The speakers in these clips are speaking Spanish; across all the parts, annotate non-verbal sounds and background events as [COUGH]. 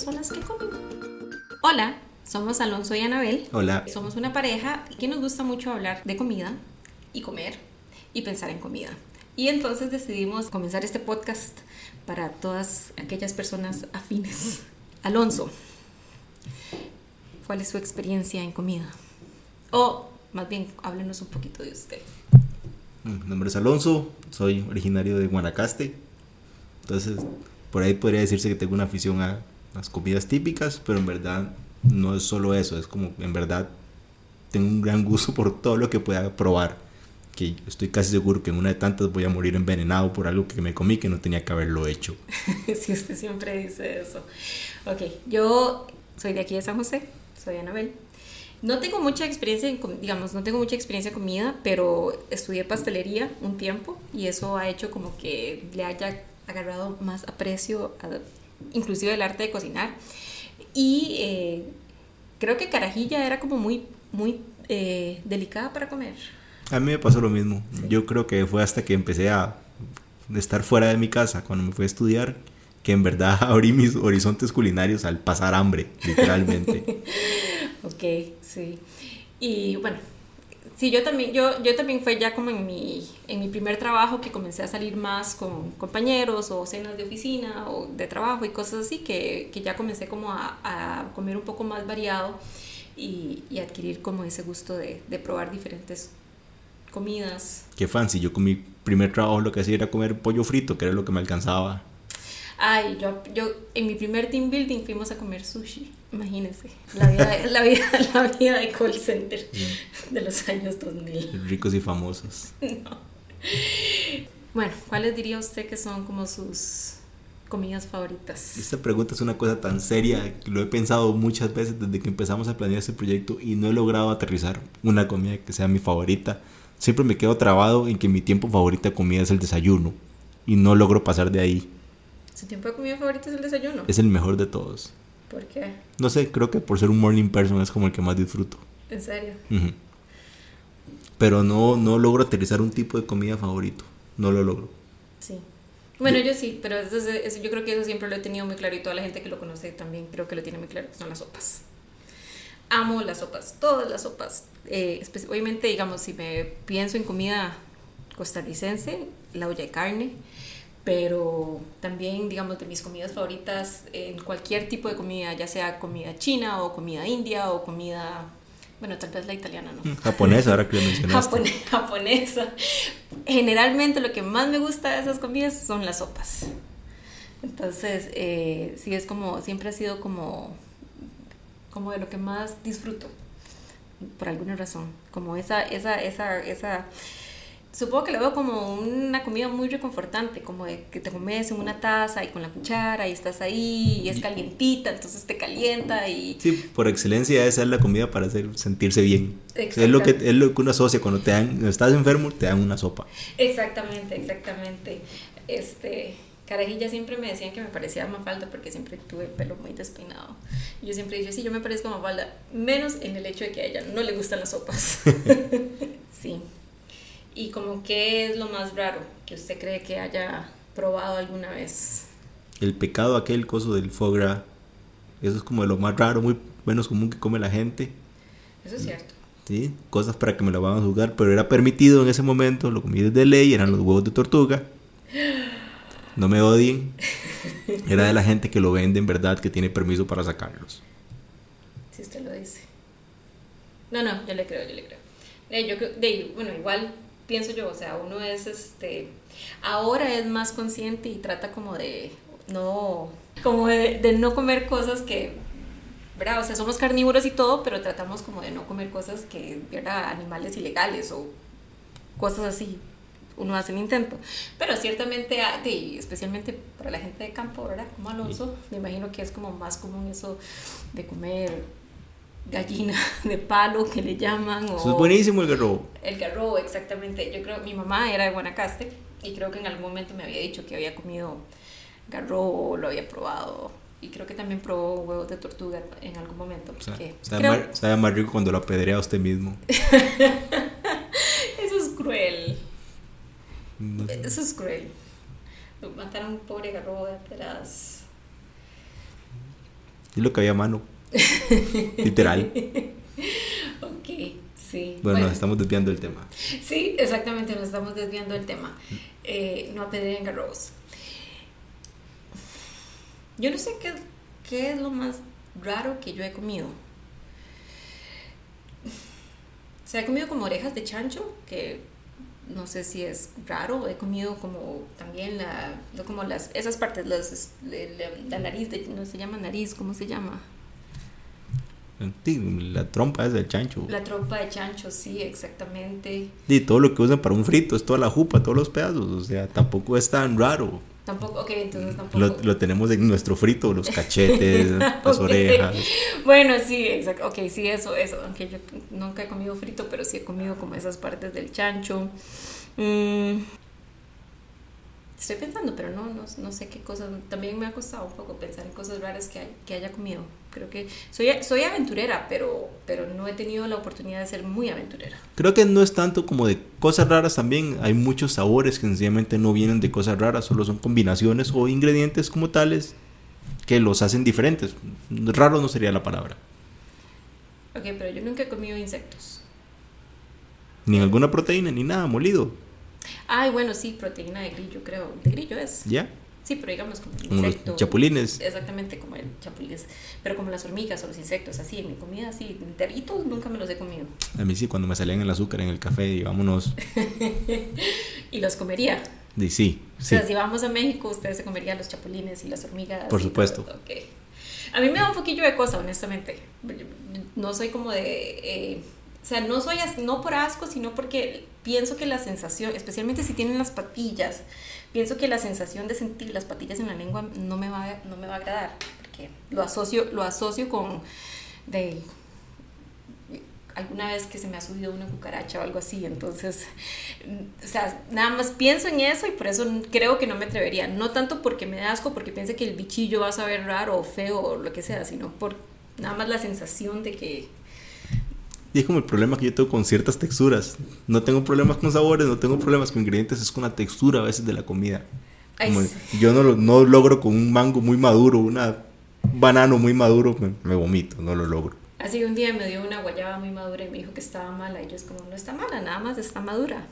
personas que comen. Hola, somos Alonso y Anabel. Hola. Somos una pareja que nos gusta mucho hablar de comida y comer y pensar en comida. Y entonces decidimos comenzar este podcast para todas aquellas personas afines. Alonso, ¿cuál es su experiencia en comida? O más bien, háblenos un poquito de usted. Mi nombre es Alonso, soy originario de Guanacaste. Entonces, por ahí podría decirse que tengo una afición a las comidas típicas, pero en verdad no es solo eso, es como en verdad tengo un gran gusto por todo lo que pueda probar. Que estoy casi seguro que en una de tantas voy a morir envenenado por algo que me comí que no tenía que haberlo hecho. [LAUGHS] si usted siempre dice eso. Ok, yo soy de aquí de San José, soy Anabel. No tengo mucha experiencia, en, digamos, no tengo mucha experiencia en comida, pero estudié pastelería un tiempo y eso ha hecho como que le haya agarrado más aprecio, a, inclusive el arte de cocinar. Y eh, creo que carajilla era como muy, muy eh, delicada para comer. A mí me pasó lo mismo. Yo creo que fue hasta que empecé a estar fuera de mi casa, cuando me fui a estudiar, que en verdad [LAUGHS] abrí mis horizontes culinarios al pasar hambre, literalmente. [LAUGHS] ok, sí. Y bueno, sí, yo también, yo, yo también fue ya como en mi, en mi primer trabajo que comencé a salir más con compañeros o cenas de oficina o de trabajo y cosas así, que, que ya comencé como a, a, comer un poco más variado y, y adquirir como ese gusto de, de probar diferentes comidas. Qué fancy, yo con mi primer trabajo lo que hacía era comer pollo frito, que era lo que me alcanzaba. Ay, yo, yo en mi primer team building fuimos a comer sushi. Imagínense, la vida, la vida, la vida de call center de los años 2000. Ricos y famosos. No. Bueno, ¿cuáles diría usted que son como sus comidas favoritas? Esta pregunta es una cosa tan seria que lo he pensado muchas veces desde que empezamos a planear este proyecto y no he logrado aterrizar una comida que sea mi favorita. Siempre me quedo trabado en que mi tiempo favorito de comida es el desayuno y no logro pasar de ahí. ¿Su tiempo de comida favorito es el desayuno? Es el mejor de todos. ¿Por qué? No sé, creo que por ser un morning person es como el que más disfruto. ¿En serio? Uh -huh. Pero no, no logro aterrizar un tipo de comida favorito. No lo logro. Sí. Bueno, yo, yo sí, pero eso, eso, yo creo que eso siempre lo he tenido muy claro y toda la gente que lo conoce también creo que lo tiene muy claro, que son las sopas. Amo las sopas, todas las sopas. Eh, obviamente, digamos, si me pienso en comida costarricense, la olla de carne, pero también, digamos, de mis comidas favoritas, en cualquier tipo de comida, ya sea comida china o comida india o comida, bueno, tal vez la italiana, ¿no? Japonesa, ahora que lo mencionaste. Japone [LAUGHS] japonesa. Generalmente lo que más me gusta de esas comidas son las sopas. Entonces, eh, sí, es como, siempre ha sido como, como de lo que más disfruto, por alguna razón. Como esa, esa, esa, esa supongo que lo veo como una comida muy reconfortante, como de que te comes en una taza y con la cuchara y estás ahí y es calientita, entonces te calienta y... Sí, por excelencia esa es la comida para hacer, sentirse bien. Es lo, que, es lo que uno asocia cuando te dan, estás enfermo, te dan una sopa. Exactamente, exactamente. Este... Carajilla siempre me decían que me parecía Mafalda porque siempre tuve el pelo muy despeinado. Yo siempre dije, sí, yo me parezco a Mafalda, menos en el hecho de que a ella no le gustan las sopas. [LAUGHS] sí. ¿Y como qué es lo más raro que usted cree que haya probado alguna vez? El pecado aquel coso del foie gras. Eso es como de lo más raro, muy menos común que come la gente. Eso es cierto. Sí, cosas para que me lo van a juzgar, pero era permitido en ese momento, lo comí desde ley, eran los huevos de tortuga. No me odien. [LAUGHS] Era de la gente que lo vende en verdad, que tiene permiso para sacarlos. Si usted lo dice. No, no, yo le creo, yo le creo. Yo, de, bueno, igual pienso yo, o sea, uno es este, ahora es más consciente y trata como de no, como de, de, no comer cosas que, ¿verdad? O sea, somos carnívoros y todo, pero tratamos como de no comer cosas que, ¿verdad? Animales ilegales o cosas así. Uno hace el intento. Pero ciertamente, de, especialmente para la gente de campo, ¿verdad? Como Alonso, me imagino que es como más común eso de comer gallina [LAUGHS] de palo que le llaman. O Eso es buenísimo el garrobo. El garrobo, exactamente. Yo creo mi mamá era de Guanacaste y creo que en algún momento me había dicho que había comido garrobo, lo había probado. Y creo que también probó huevos de tortuga en algún momento. O sea, sabe, creo... más, sabe, más, rico cuando lo apedrea a usted mismo. [LAUGHS] Eso es cruel. No sé. Eso es cruel. Matar a un pobre garrobo de pedadas. Y lo que había a mano. Literal. [LAUGHS] Ok, sí. Bueno, nos estamos desviando del tema. Sí, exactamente, nos estamos desviando del tema. Eh, no apedreen garrobos. Yo no sé qué, qué es lo más raro que yo he comido. Se ha comido como orejas de chancho, que no sé si es raro. He comido como también la, como las, esas partes, las, la nariz, de, no se llama nariz, ¿cómo se llama? La trompa es del chancho. La trompa de chancho, sí, exactamente. Y todo lo que usan para un frito es toda la jupa, todos los pedazos. O sea, tampoco es tan raro. Tampoco, ok, entonces tampoco. Lo, lo tenemos en nuestro frito, los [LAUGHS] cachetes, [LAUGHS] las orejas. Bueno, sí, exacto. Ok, sí, eso, eso. Aunque yo nunca he comido frito, pero sí he comido como esas partes del chancho. Mm, estoy pensando, pero no, no, no sé qué cosas. También me ha costado un poco pensar en cosas raras que, hay- que haya comido. Creo que soy, soy aventurera, pero, pero no he tenido la oportunidad de ser muy aventurera. Creo que no es tanto como de cosas raras también. Hay muchos sabores que sencillamente no vienen de cosas raras, solo son combinaciones o ingredientes como tales que los hacen diferentes. Raro no sería la palabra. Ok, pero yo nunca he comido insectos. Ni alguna proteína, ni nada molido. Ay, bueno, sí, proteína de grillo, creo. De grillo es. ¿Ya? Sí, pero digamos como Como los chapulines. Exactamente como el chapulines. Pero como las hormigas o los insectos, así, en mi comida, así, enteritos, nunca me los he comido. A mí sí, cuando me salían el azúcar en el café, y vámonos. [LAUGHS] Y los comería. Y sí, O sí. sea, si vamos a México, ustedes se comerían los chapulines y las hormigas. Por supuesto. todo. Ok. A mí me da un poquillo de cosa, honestamente. No soy como de... eh, o sea, no soy no por asco, sino porque pienso que la sensación, especialmente si tienen las patillas, pienso que la sensación de sentir las patillas en la lengua no me va, no me va a agradar, porque lo asocio, lo asocio con de alguna vez que se me ha subido una cucaracha o algo así, entonces, o sea, nada más pienso en eso y por eso creo que no me atrevería, no tanto porque me da asco, porque piense que el bichillo va a saber raro o feo o lo que sea, sino por nada más la sensación de que Y es como el problema que yo tengo con ciertas texturas. No tengo problemas con sabores, no tengo problemas con ingredientes, es con la textura a veces de la comida. Como yo no, lo- no logro con un mango muy maduro, una un banano muy maduro, me, me vomito, no lo logro. Así un día me dio una guayaba muy madura y me dijo que estaba mala y yo es como, no está mala, nada más está madura.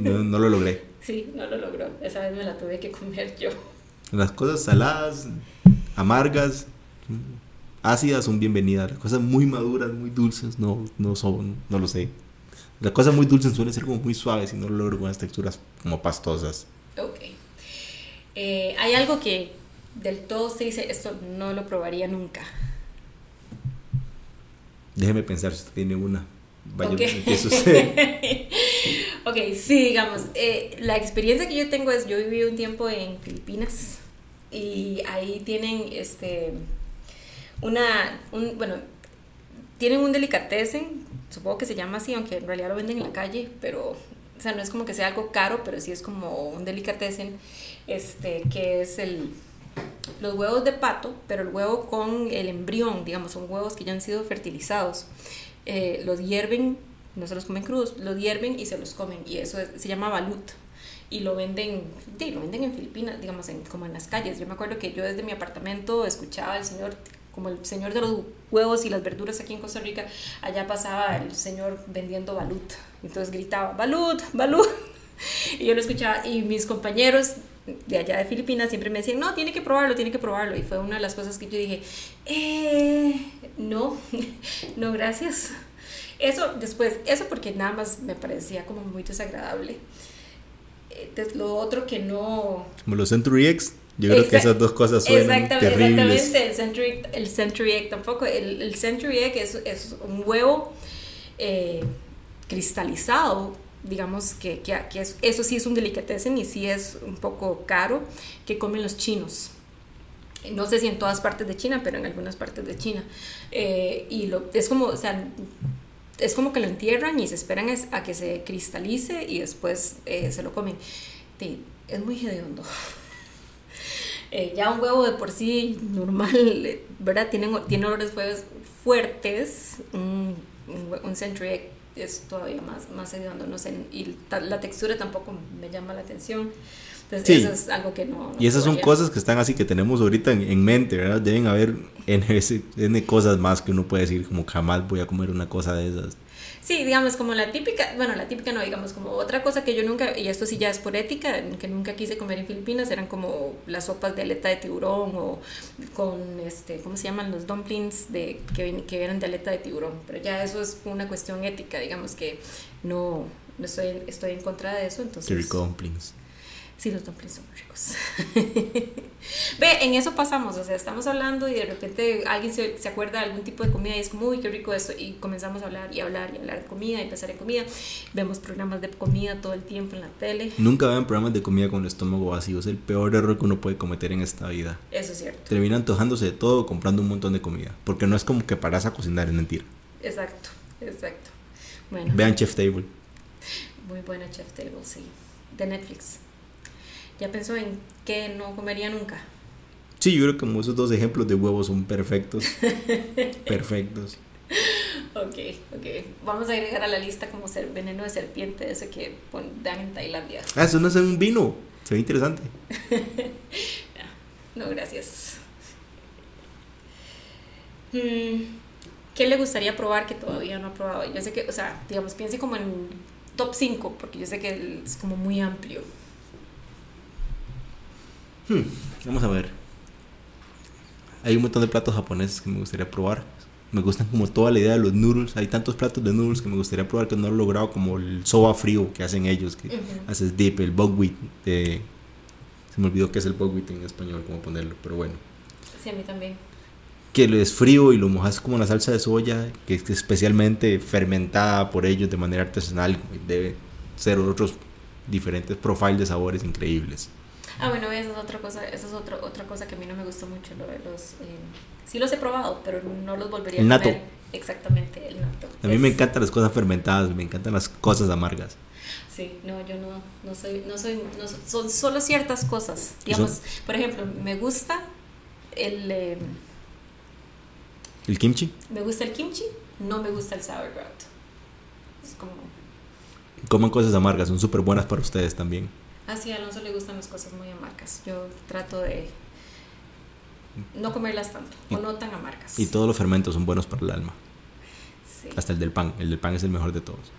No, no lo logré. [LAUGHS] Sí, no lo logró, esa vez me la tuve que comer yo. Las cosas saladas, amargas, ácidas son bienvenidas. Las cosas muy maduras, muy dulces, no, no son, no lo sé. Las cosas muy dulces suelen ser como muy suaves y no lo logro con las texturas como pastosas. Ok. Eh, hay algo que del todo se dice, esto no lo probaría nunca. Déjeme pensar si usted tiene una. Vaya, Ok. empieza usted. [LAUGHS] ok, sí, digamos, eh, la experiencia que yo tengo es, yo viví un tiempo en Filipinas y ahí tienen este una, un, bueno, tienen un delicatessen, supongo que se llama así, aunque en realidad lo venden en la calle, pero, o sea, no es como que sea algo caro, pero sí es como un delicatessen, este, que es el, los huevos de pato, pero el huevo con el embrión, digamos, son huevos que ya han sido fertilizados. Eh, los hierven, no se los comen crudos, los hierven y se los comen, y eso es- se llama balut. Y lo venden, sí, lo venden en Filipinas, digamos, en, como en las calles. Yo me acuerdo que yo desde mi apartamento escuchaba al señor, como el señor de los huevos y las verduras aquí en Costa Rica, allá pasaba el señor vendiendo balut. Entonces gritaba, balut, balut. [LAUGHS] Y yo lo escuchaba y mis compañeros de allá de Filipinas siempre me decían, no, tiene que probarlo, tiene que probarlo. Y fue una de las cosas que yo dije, eh, no, [LAUGHS] no, gracias. Eso después, eso porque nada más me parecía como muy desagradable. Eh, Lo otro que no... Como los Century X, yo creo que Exact- esas dos cosas suenan Exactamente, terribles. exactamente. El Century, el Century Egg tampoco. El, el Century Egg es, es un huevo eh, cristalizado, digamos que, que, que es- eso sí es un delicatessen y sí es un poco caro que comen los chinos. No sé si en todas partes de China, pero en algunas partes de China. Eh, y lo, es como, o sea, es como que lo entierran y se esperan es- a que se cristalice y después eh, se lo comen. Sí, es muy hediondo. [LAUGHS] Eh, ya un huevo de por sí normal, ¿verdad? Tiene, tiene olores fuertes. Un, un, un Century Egg es todavía más, más hediondo, no sé. Y ta- la textura tampoco me llama la atención. Entonces, Sí. eso es algo que no. no Y esas son cosas que están así que tenemos ahorita en, en mente, ¿verdad? Deben haber N, N cosas más que uno puede decir, como jamás voy a comer una cosa de esas. Sí, digamos, como la típica, bueno, la típica no, digamos, como otra cosa que yo nunca, y esto sí ya es por ética, que nunca quise comer en Filipinas, eran como las sopas de aleta de tiburón o con, este, ¿cómo se llaman? Los dumplings de, que, que eran de aleta de tiburón. Pero ya eso es una cuestión ética, digamos que no, no estoy, estoy en contra de eso, entonces... Dumplings. Sí, los dumplings son muy ricos. [LAUGHS] Ve, en eso pasamos, o sea, estamos hablando y de repente alguien se, se acuerda de algún tipo de comida y es como, uy, qué rico esto, y comenzamos a hablar y hablar y hablar de comida y pensar en comida. Vemos programas de comida todo el tiempo en la tele, Nunca vean programas de comida con el estómago vacío. Es el peor error que uno puede cometer en esta vida. eso es cierto, Termina antojándose de todo comprando un montón de comida. Porque no es como que paras a cocinar, es mentira. exacto, exacto. Bueno, Vean Chef Table. muy buena Chef Table, sí, de Netflix. ¿Ya pensó en qué no comería nunca? Sí, yo creo que como esos dos ejemplos de huevos son perfectos. [LAUGHS] perfectos. Ok, ok. Vamos a agregar a la lista como ser veneno de serpiente, ese que dan en Tailandia. Ah, eso no es un vino. Se ve interesante. [LAUGHS] No, gracias. Mm, ¿Qué le gustaría probar que todavía no ha probado? Yo sé que, o sea, digamos, piense como en top 5, porque yo sé que es como muy amplio. Hmm, vamos a ver. Hay un montón de platos japoneses que me gustaría probar. Me gustan como toda la idea de los noodles. Hay tantos platos de noodles que me gustaría probar que no lo he logrado, como el soba frío que hacen ellos, que haces dip, el buckwheat. De... Se me olvidó qué es el buckwheat en español, cómo ponerlo, pero bueno. Sí, a mí también. Que lo es frío y lo mojas como en la salsa de soya, que es especialmente fermentada por ellos de manera artesanal. Debe ser otros diferentes profiles de sabores increíbles. Ah, bueno, esa es otra cosa, esa es otro, otra cosa que a mí no me gusta mucho, lo de los... eh, sí los he probado, pero no los volvería El a nato. comer. Exactamente, el nato. A mí me encantan las cosas fermentadas, me encantan las cosas amargas. Sí, no, yo no, no soy, no soy, no so- son solo ciertas cosas. Digamos, por ejemplo, me gusta el, eh, ¿El kimchi? me gusta el kimchi, no me gusta el sauerkraut. Es como, Coman cosas amargas, son súper buenas para ustedes también. Así a Alonso le gustan las cosas muy amargas. Yo trato de no comerlas tanto, o no tan amargas. Y todos los fermentos son buenos para el alma. Sí. Hasta el del pan. El del pan es el mejor de todos.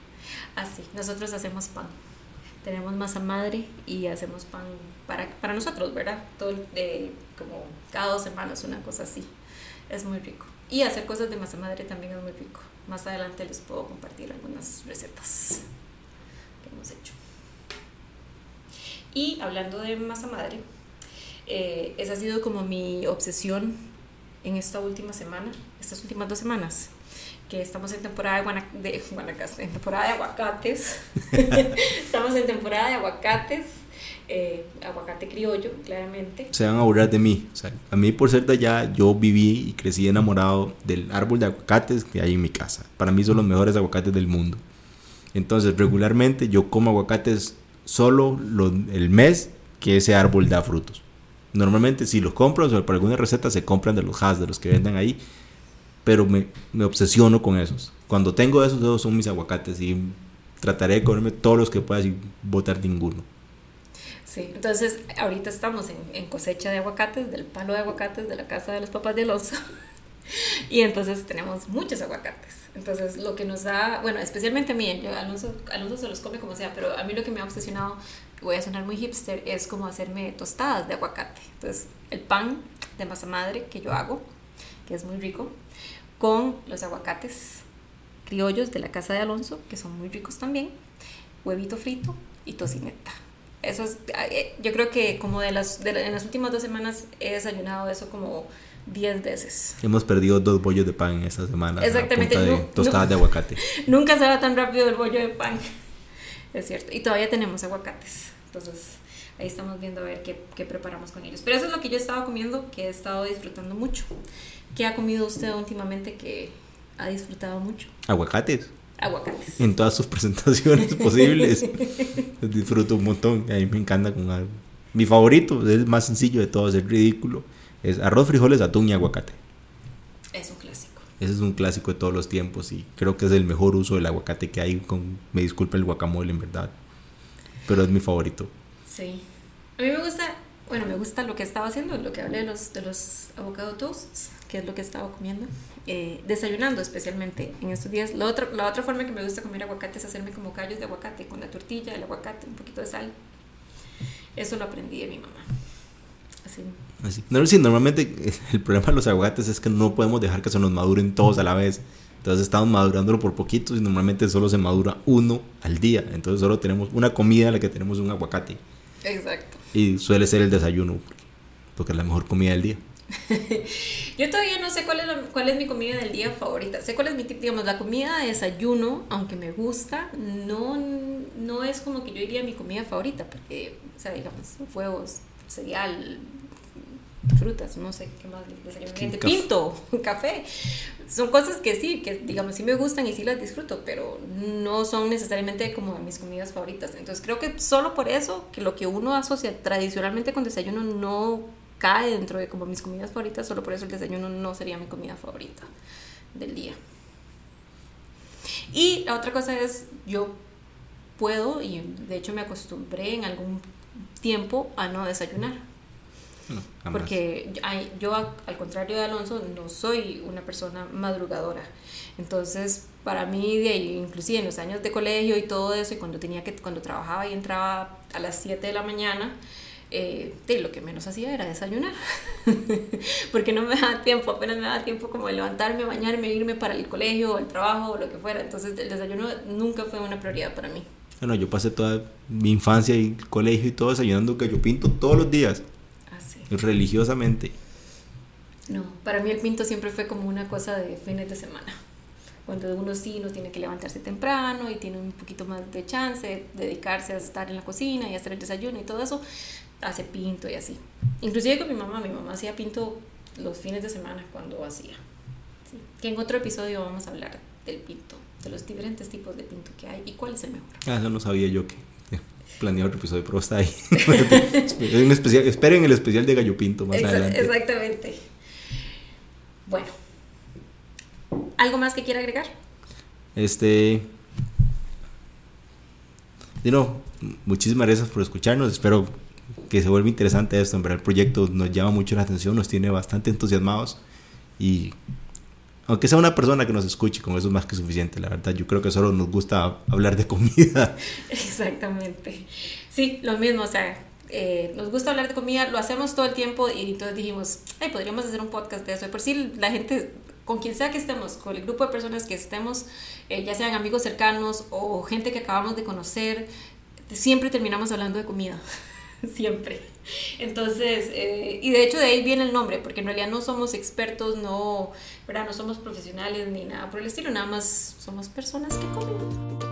Así, nosotros hacemos pan. Tenemos masa madre y hacemos pan para, para nosotros, ¿verdad? Todo el- de, como cada dos semanas, una cosa así. Es muy rico. Y hacer cosas de masa madre también es muy rico. Más adelante les puedo compartir algunas recetas que hemos hecho. Y hablando de masa madre, eh, esa ha sido como mi obsesión en esta última semana, estas últimas dos semanas, que estamos en temporada de, guana- de guanacaste, en temporada de aguacates. [LAUGHS] estamos en temporada de aguacates, eh, aguacate criollo, claramente. Se van a burlar de mí. O sea, a mí por ser de allá, yo viví y crecí enamorado del árbol de aguacates que hay en mi casa. Para mí son los mejores aguacates del mundo. Entonces, regularmente yo como aguacates solo lo- el mes que ese árbol da frutos. Normalmente si los compro, o por alguna receta se compran de los has, de los que venden ahí, pero me, me obsesiono con esos. Cuando tengo esos, esos son mis aguacates y trataré de comerme todos los que pueda sin botar ninguno. Sí, entonces ahorita estamos en, cosecha de aguacates, del palo de aguacates de la casa de los papás de Alonso. [LAUGHS] Y entonces tenemos muchos aguacates. Entonces lo que nos da, bueno, especialmente a mí, yo, Alonso, Alonso se los come como sea, pero a mí lo que me ha obsesionado, voy a sonar muy hipster, es como hacerme tostadas de aguacate. Entonces el pan de masa madre que yo hago, que es muy rico, con los aguacates criollos de la casa de Alonso, que son muy ricos también, huevito frito y tocineta. Eso es, eh, yo creo que como de las, de la- en las últimas dos semanas he desayunado eso como 10 veces. Hemos perdido dos bollos de pan esta semana. Exactamente, A punta de no- tostadas no. de aguacate. [LAUGHS] Nunca se va tan rápido el bollo de pan. Es cierto. Y todavía tenemos aguacates. Entonces, ahí estamos viendo a ver qué, qué preparamos con ellos. Pero eso es lo que yo he estado comiendo, que he estado disfrutando mucho. ¿Qué ha comido usted últimamente que ha disfrutado mucho? Aguacates. Aguacates. En todas sus [LAUGHS] presentaciones posibles. Los disfruto un montón. A mí me encanta con algo. Mi favorito, es el más sencillo de todos, es ridículo. Es arroz, frijoles, atún y aguacate. Es un clásico. Ese es un clásico de todos los tiempos y creo que es el mejor uso del aguacate que hay. Con, me disculpa el guacamole, en verdad. Pero es mi favorito. Sí. A mí me gusta, bueno, me gusta lo que estaba haciendo, lo que hablé de los, de los avocado toasts, que es lo que estaba comiendo, eh, desayunando especialmente en estos días. La otra, la otra forma que me gusta comer aguacate es hacerme como callos de aguacate, con la tortilla, el aguacate, un poquito de sal. Eso lo aprendí de mi mamá. Así. Así. No, sí, normalmente el problema de los aguacates es que no podemos dejar que se nos maduren todos a la vez. Entonces estamos madurándolo por poquitos y normalmente solo se madura uno al día. Entonces solo tenemos una comida en la que tenemos un aguacate. Exacto. Y suele ser el desayuno, porque es la mejor comida del día. [LAUGHS] Yo todavía no sé cuál es, cuál es mi comida del día favorita. Sé cuál es mi, digamos, la comida de desayuno, aunque me gusta, no, no es como que yo diría mi comida favorita, porque, o sea, digamos, huevos, cereal, frutas, no sé qué más desayuno. Pinto, [LAUGHS] café. Son cosas que sí, que digamos sí me gustan y sí las disfruto, pero no son necesariamente como mis comidas favoritas. Entonces creo que solo por eso, que lo que uno asocia tradicionalmente con desayuno no cae dentro de como mis comidas favoritas, solo por eso el desayuno no sería mi comida favorita del día. Y la otra cosa es, yo puedo, y de hecho me acostumbré en algún tiempo a no desayunar porque yo, al contrario de Alonso, no soy una persona madrugadora. Entonces, para mí, de, inclusive en los años de colegio y todo eso, y cuando, tenía que, cuando trabajaba y entraba a las 7 de la mañana, eh, lo que menos hacía era desayunar, [LAUGHS] porque no me daba tiempo, apenas me daba tiempo como de levantarme, bañarme, irme para el colegio, o el trabajo o lo que fuera. Entonces el desayuno nunca fue una prioridad para mí. Bueno, yo pasé toda mi infancia y colegio y todo desayunando gallo pinto todos los días religiosamente. No, para mí el pinto siempre fue como una cosa de fines de semana. Cuando uno sí no tiene que levantarse temprano y tiene un poquito más de chance, dedicarse a estar en la cocina y hacer el desayuno y todo eso, hace pinto y así. Inclusive con mi mamá, mi mamá hacía pinto los fines de semana cuando hacía. Que en otro episodio vamos a hablar del pinto, de los diferentes tipos de pinto que hay y cuál es el mejor. Ah, eso no sabía yo que planeado otro episodio, pero está ahí. [LAUGHS] especial, esperen el especial de Gallo Pinto más adelante. Exactamente. Bueno. ¿Algo más que quiera agregar? Este. Dino, muchísimas gracias por escucharnos. Espero que se vuelva interesante esto. En verdad, el proyecto nos llama mucho la atención, nos tiene bastante entusiasmados. Y aunque sea una persona que nos escuche, con eso es más que suficiente, la verdad. Yo creo que solo nos gusta hablar de comida. [LAUGHS] Exactamente. Sí, lo mismo, o sea, eh, nos gusta hablar de comida, lo hacemos todo el tiempo y entonces dijimos, ay, podríamos hacer un podcast de eso. por si la gente, con quien sea que estemos, con el grupo de personas que estemos, eh, ya sean amigos cercanos o gente que acabamos de conocer, siempre terminamos hablando de comida. [LAUGHS] [LAUGHS] siempre. Entonces, eh, y de hecho de ahí viene el nombre, porque en realidad no somos expertos, no, ¿verdad? no somos profesionales ni nada por el estilo, nada más somos personas que comen.